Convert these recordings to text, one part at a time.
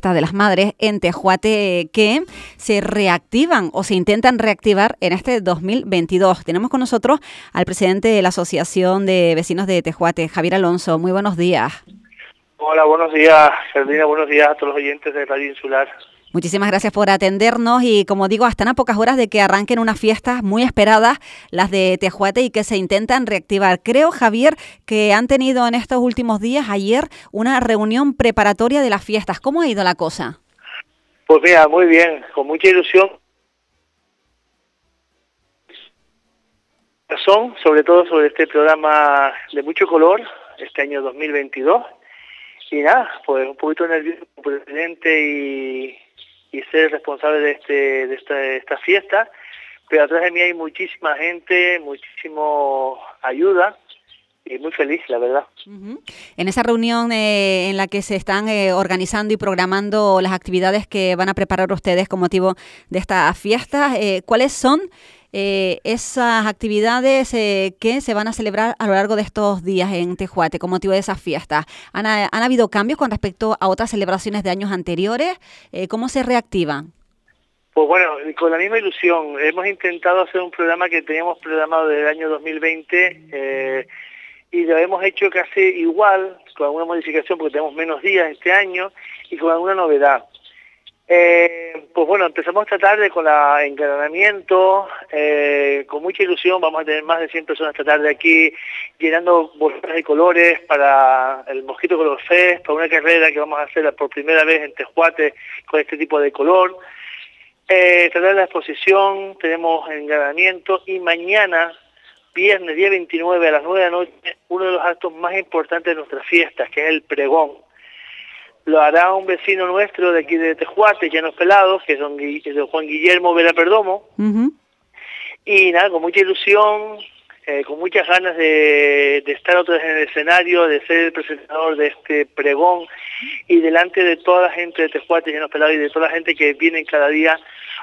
de las madres en Tejuate que se reactivan o se intentan reactivar en este 2022. Tenemos con nosotros al presidente de la Asociación de Vecinos de Tejuate, Javier Alonso. Muy buenos días. Hola, buenos días, Ferdina. Buenos días a todos los oyentes de Radio Insular. Muchísimas gracias por atendernos y como digo, están a pocas horas de que arranquen unas fiestas muy esperadas, las de Tejuate, y que se intentan reactivar. Creo, Javier, que han tenido en estos últimos días, ayer, una reunión preparatoria de las fiestas. ¿Cómo ha ido la cosa? Pues mira, muy bien, con mucha ilusión. Son, sobre todo sobre este programa de mucho color, este año 2022. Y nada, pues un poquito nervioso presidente y, y ser responsable de, este, de esta, fiesta, pero atrás de mí hay muchísima gente, muchísimo ayuda y muy feliz, la verdad. En esa reunión eh, en la que se están eh, organizando y programando las actividades que van a preparar ustedes con motivo de esta fiesta, eh, ¿cuáles son eh, esas actividades eh, que se van a celebrar a lo largo de estos días en Tejuate con motivo de esas fiestas. ¿Han, habido cambios con respecto a otras celebraciones de años anteriores? Eh, ¿Cómo se reactivan? Pues bueno, con la misma ilusión. Hemos intentado hacer un programa que teníamos programado desde el año 2020 y lo hemos hecho casi igual, con alguna modificación porque tenemos menos días este año y con alguna novedad. Eh, pues bueno, empezamos esta tarde con el engranamiento, eh, con mucha ilusión, vamos a tener más de 100 personas esta tarde aquí llenando bolsas de colores para el Mosquito Color Fest, para una carrera que vamos a hacer por primera vez en Tejuate con este tipo de color. Eh, esta tarde la exposición, tenemos engranamiento y mañana, viernes día 29 a las 9 de la noche, uno de los actos más importantes de nuestras fiestas, que es el pregón lo hará un vecino nuestro de aquí de Tejuate, Llanos Pelados, que es don, Juan Guillermo Vera Perdomo. Y nada, con mucha ilusión, eh, con muchas ganas de, estar otra vez en el escenario, de ser el presentador de este pregón y delante de toda la gente de Tejuate, Llanos Pelados y de toda la gente que viene cada día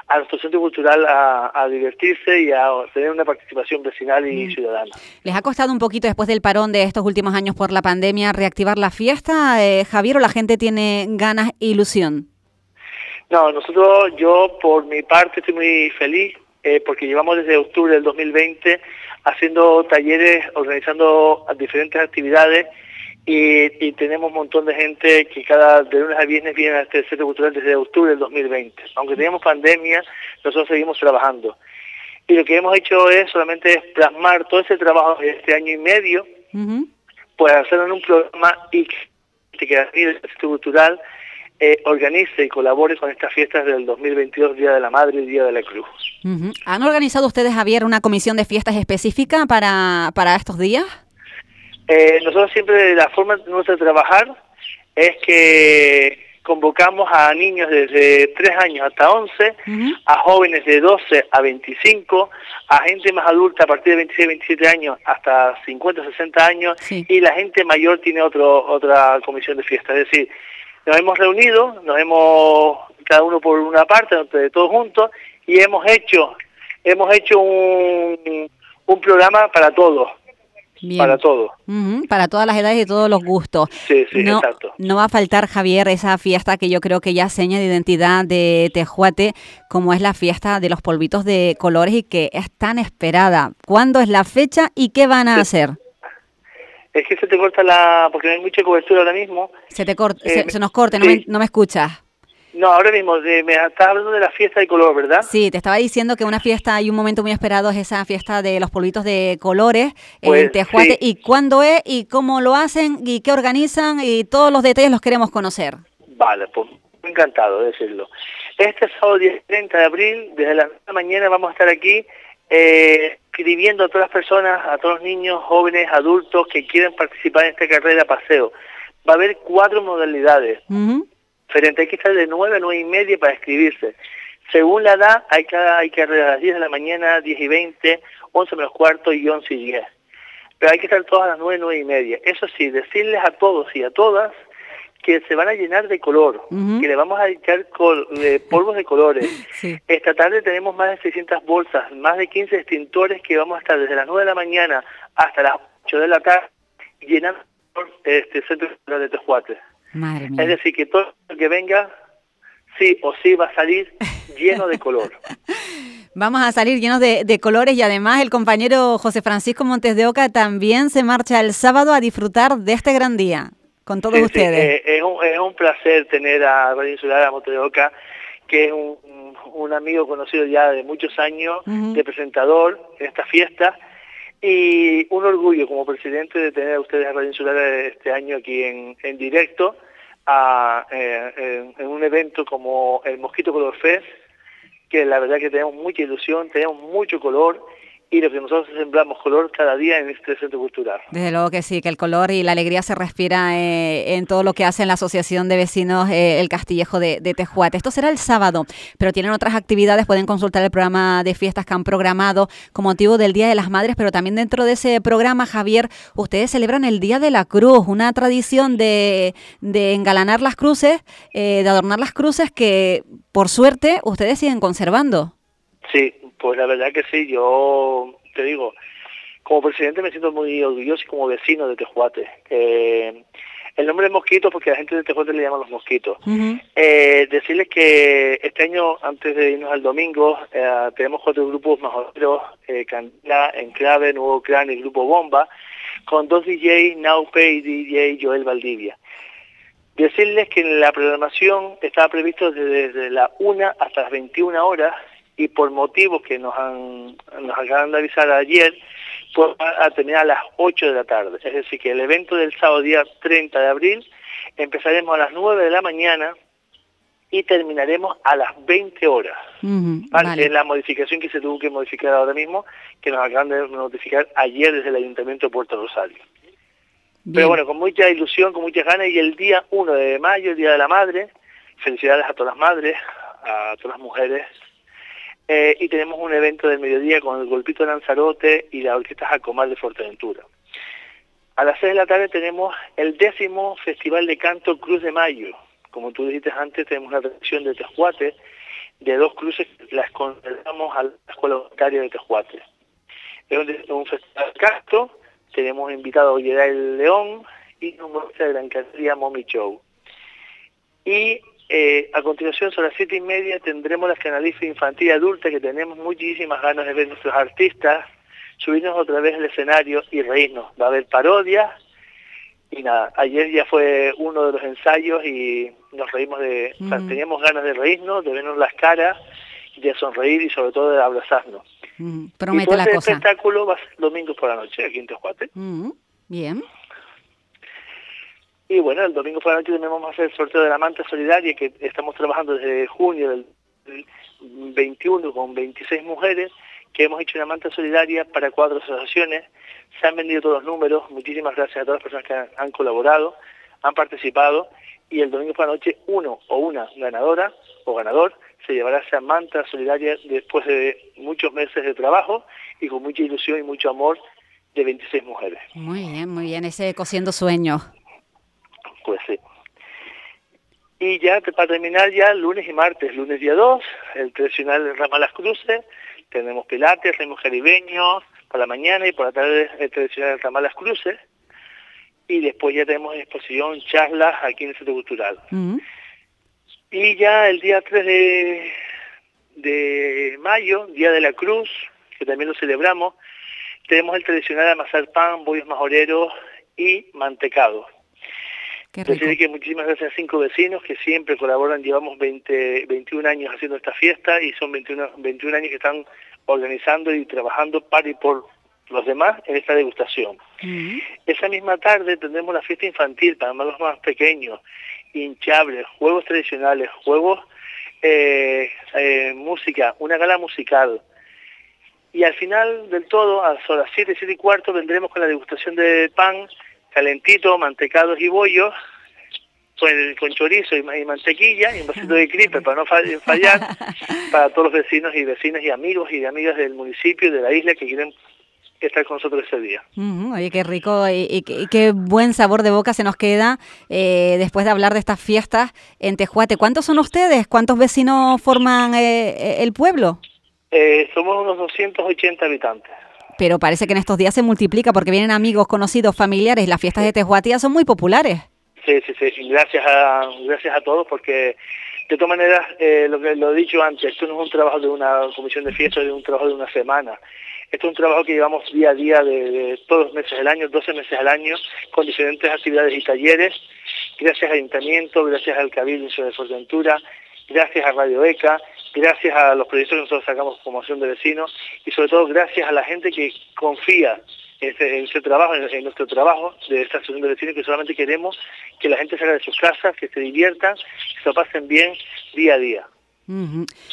a nuestro centro cultural a, divertirse y a tener una participación vecinal y mm. ciudadana. ¿Les ha costado un poquito después del parón de estos últimos años por la pandemia reactivar la fiesta, eh, Javier, o la gente tiene ganas e ilusión? No, nosotros, yo por mi parte estoy muy feliz eh, porque llevamos desde octubre del 2020 haciendo talleres, organizando diferentes actividades y, tenemos un montón de gente que cada de lunes a viernes viene a este centro cultural desde octubre del 2020. Aunque teníamos pandemia, nosotros seguimos trabajando. Y lo que hemos hecho es solamente plasmar todo ese trabajo de este año y medio, pues hacerlo en un programa y que el centro cultural eh, organice y colabore con estas fiestas del 2022, Día de la Madre y Día de la Cruz. ¿Han organizado ustedes, Javier, una comisión de fiestas específica para, para estos días? Eh, nosotros siempre la forma nuestra de trabajar es que convocamos a niños desde 3 años hasta 11, a jóvenes de 12 a 25, a gente más adulta a partir de 26, 27 años hasta 50, 60 años, y la gente mayor tiene otro, otra comisión de fiesta. Es decir, nos hemos reunido, nos hemos, cada uno por una parte, todos juntos, y hemos hecho, hemos hecho un, un programa para todos para todo. para todas las edades y todos los gustos. Sí, sí, no, exacto. No va a faltar, Javier, esa fiesta que yo creo que ya seña de identidad de Tejuate, como es la fiesta de los polvitos de colores y que es tan esperada. ¿Cuándo es la fecha y qué van a hacer? Es que se te corta la... porque no hay mucha cobertura ahora mismo. Se te corta, se, eh, nos corta, no, me, no me escuchas. No, ahora mismo, me estás hablando de la fiesta de color, ¿verdad? Sí, te estaba diciendo que una fiesta y un momento muy esperado es esa fiesta de los polvitos de colores en pues, Tejuate. ¿Y cuándo es? ¿Y cómo lo hacen? ¿Y qué organizan? Y todos los detalles los queremos conocer. Vale, pues encantado de decirlo. Este sábado 10 30 de abril, desde la mañana vamos a estar aquí eh, escribiendo a todas las personas, a todos los niños, jóvenes, adultos que quieren participar en esta carrera paseo. Va a haber cuatro modalidades diferente. Hay que estar de 9 a 9 y media para escribirse. Según la edad, hay que, hay que a las 10 de la mañana, 10 y 20, 11 menos cuarto y 11 y 10. Pero hay que estar todas a las 9, 9 y media. Eso sí, decirles a todos y a todas que se van a llenar de color, que le vamos a echar polvos de colores. Esta tarde tenemos más de 600 bolsas, más de 15 extintores que vamos a estar desde las 9 de la mañana hasta las 8 de la tarde llenando este centro de Tejuate. Madre mía. Es decir, que todo el que venga sí o sí va a salir lleno de color. Vamos a salir llenos de, colores y además el compañero José Francisco Montes de Oca también se marcha el sábado a disfrutar de este gran día con todos ustedes. Eh, es, un, es, un, placer tener a Radio Insular a Montes de Oca, que es un, amigo conocido ya de muchos años, de presentador en esta fiesta y un orgullo como presidente de tener a ustedes a Radio Insular este año aquí en, en directo a, eh, en, un evento como el Mosquito Color Fest, que la verdad que tenemos mucha ilusión, tenemos mucho color y lo que nosotros sembramos color cada día en este centro cultural. Desde luego que sí, que el color y la alegría se respira eh, en todo lo que hace en la Asociación de Vecinos eh, El Castillejo de, de, Tejuate. Esto será el sábado, pero tienen otras actividades, pueden consultar el programa de fiestas que han programado con motivo del Día de las Madres, pero también dentro de ese programa, Javier, ustedes celebran el Día de la Cruz, una tradición de, de engalanar las cruces, eh, de adornar las cruces que por suerte ustedes siguen conservando. Sí, pues la verdad que sí, yo te digo, como presidente me siento muy orgulloso y como vecino de Tejuate. Eh, el nombre de mosquitos porque la gente de Tejuate le llama los mosquitos. eh, decirles que este año, antes de irnos al domingo, eh, tenemos cuatro grupos más eh, Candela, Enclave, Nuevo Clan y Grupo Bomba, con dos DJ, Naupe y DJ Joel Valdivia. Decirles que en la programación estaba previsto desde, desde la 1 hasta las 21 horas y por motivos que nos han nos acaban de avisar ayer, pues va a terminar a las 8 de la tarde. Es decir, que el evento del sábado día 30 de abril empezaremos a las 9 de la mañana y terminaremos a las 20 horas. Es la modificación que se tuvo que modificar ahora mismo, que nos acaban de notificar ayer desde el Ayuntamiento de Puerto Rosario. Pero bueno, con mucha ilusión, con muchas ganas, y el día 1 de mayo, el Día de la Madre, felicidades a todas las madres, a todas las mujeres eh, y tenemos un evento del mediodía con el Golpito Lanzarote y la Orquesta Jacomar de Fuerteventura. A las 6 de la tarde tenemos el décimo Festival de Canto Cruz de Mayo. Como tú dijiste antes, tenemos una tradición de Tejuate, de dos cruces las conservamos a la Escuela Voluntaria de Tejuate. Es un, festival de canto, tenemos invitado a el León y un de la encantería Mommy Show. Y eh, a continuación, sobre las siete y media, tendremos la canaliza infantil y adulta, que tenemos muchísimas ganas de ver nuestros artistas, subirnos otra vez al escenario y reírnos. Va a haber parodias, y nada, ayer ya fue uno de los ensayos y nos reímos de, teníamos ganas de reírnos, de vernos las caras, de sonreír y sobre todo de abrazarnos. Promete y la cosa. espectáculo va a ser domingo por la noche aquí en Tejuate. Bien. Y bueno, el domingo por la noche también vamos a hacer el sorteo de la manta solidaria que estamos trabajando desde junio del 21 con 26 mujeres que hemos hecho una manta solidaria para cuatro asociaciones. Se han vendido todos los números. Muchísimas gracias a todas las personas que han, colaborado, han participado. Y el domingo por la noche uno o una ganadora o ganador se llevará esa manta solidaria después de muchos meses de trabajo y con mucha ilusión y mucho amor de 26 mujeres. Muy bien, muy bien. Ese cosiendo sueños. Pues sí. Y ya para terminar ya lunes y martes, lunes día 2, el tradicional Rama Las Cruces, tenemos pilates, ritmos caribeños, por la mañana y por la tarde el tradicional Rama Las Cruces, y después ya tenemos exposición, charlas aquí en el Centro Cultural. Mm. Y ya el día 3 de, de mayo, Día de la Cruz, que también lo celebramos, tenemos el tradicional amasar pan, bollos majoreros y mantecados. Decir que muchísimas gracias a cinco vecinos que siempre colaboran, llevamos 20, 21 años haciendo esta fiesta y son 21, 21 años que están organizando y trabajando para y por los demás en esta degustación. Esa misma tarde tendremos la fiesta infantil para los más pequeños, hinchables, juegos tradicionales, juegos, eh, eh, música, una gala musical. Y al final del todo, a las 7, 7 y cuarto, vendremos con la degustación de pan calentito, mantecados y bollos, con, chorizo y, mantequilla y un vasito de cripe para no fallar, para todos los vecinos y vecinas y amigos y amigas del municipio y de la isla que quieren estar con nosotros ese día. oye, qué rico y, qué buen sabor de boca se nos queda eh, después de hablar de estas fiestas en Tejuate. ¿Cuántos son ustedes? ¿Cuántos vecinos forman eh, el pueblo? Eh, somos unos 280 habitantes pero parece que en estos días se multiplica porque vienen amigos, conocidos, familiares. Las fiestas de Tejuatía son muy populares. Sí, sí, sí. Gracias a, gracias a todos porque De todas maneras, eh, lo que lo he dicho antes, esto no es un trabajo de una comisión de fiesta, es un trabajo de una semana. Esto es un trabajo que llevamos día a día de, todos los meses del año, 12 meses al año, con diferentes actividades y talleres, gracias al Ayuntamiento, gracias al Cabildo de Fuerteventura, gracias a Radio ECA, gracias a los proyectos que nosotros sacamos como acción de vecinos y sobre todo gracias a la gente que confía en ese, trabajo, en, nuestro trabajo de esta asociación de vecinos, que solamente queremos que la gente salga de sus casas, que se diviertan, que se lo pasen bien día a día.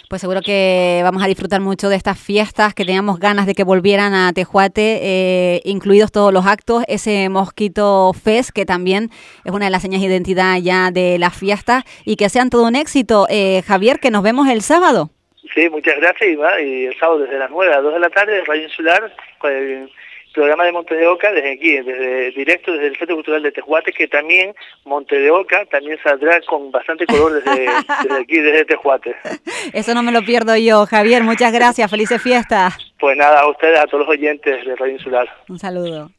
Pues seguro que vamos a disfrutar mucho de estas fiestas, que teníamos ganas de que volvieran a Tejuate, eh, incluidos todos los actos, ese Mosquito Fest, que también es una de las señas de identidad ya de las fiestas, y que sean todo un éxito. Eh, Javier, que nos vemos el sábado. Sí, muchas gracias, y, el sábado desde las 9 a 2 de la tarde, Radio Insular, programa de Monte de Oca desde aquí, desde directo desde el Centro Cultural de Tejuate, que también Monte de Oca también saldrá con bastante color desde, aquí, desde Tejuate. Eso no me lo pierdo yo, Javier. Muchas gracias. Felices fiestas. Pues nada, a ustedes, a todos los oyentes de Radio Insular. Un saludo.